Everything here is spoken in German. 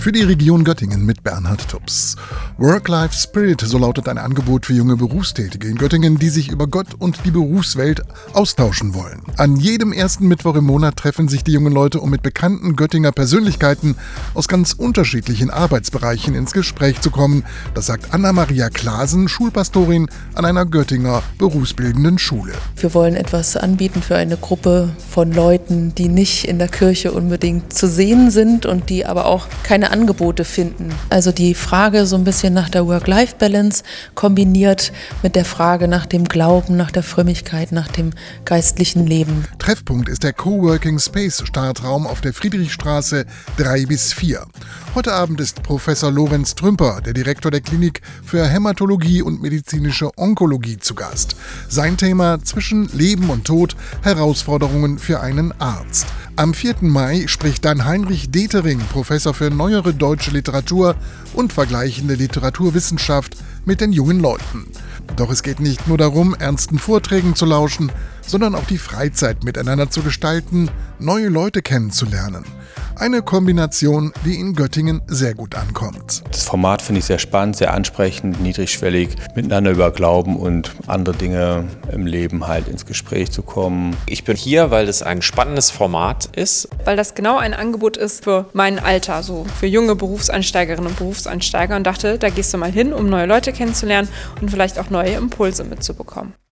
Für die Region Göttingen mit Bernhard Tubbs. Work-Life Spirit, so lautet ein Angebot für junge Berufstätige in Göttingen, die sich über Gott und die Berufswelt austauschen wollen. An jedem ersten Mittwoch im Monat treffen sich die jungen Leute, um mit bekannten Göttinger Persönlichkeiten aus ganz unterschiedlichen Arbeitsbereichen ins Gespräch zu kommen. Das sagt Anna-Maria Klasen, Schulpastorin an einer Göttinger berufsbildenden Schule. Wir wollen etwas anbieten für eine Gruppe von Leuten, die nicht in der Kirche unbedingt zu sehen sind und die aber auch keine Angebote finden. Also die Frage so ein bisschen nach der Work-Life-Balance kombiniert mit der Frage nach dem Glauben, nach der Frömmigkeit, nach dem geistlichen Leben. Treffpunkt ist der Coworking Space Startraum auf der Friedrichstraße 3 bis 4. Heute Abend ist Professor Lorenz Trümper, der Direktor der Klinik für Hämatologie und medizinische Onkologie, zu Gast. Sein Thema zwischen Leben und Tod, Herausforderungen für einen Arzt. Am 4. Mai spricht dann Heinrich Detering, Professor für neuere deutsche Literatur und vergleichende Literaturwissenschaft, mit den jungen Leuten. Doch es geht nicht nur darum, ernsten Vorträgen zu lauschen, sondern auch die Freizeit miteinander zu gestalten, neue Leute kennenzulernen. Eine Kombination, die in Göttingen sehr gut ankommt. Das Format finde ich sehr spannend, sehr ansprechend, niedrigschwellig, miteinander über Glauben und andere Dinge im Leben halt ins Gespräch zu kommen. Ich bin hier, weil das ein spannendes Format ist. Weil das genau ein Angebot ist für mein Alter, so für junge Berufseinsteigerinnen und Berufseinsteiger und dachte, da gehst du mal hin, um neue Leute kennenzulernen und vielleicht auch neue Impulse mitzubekommen.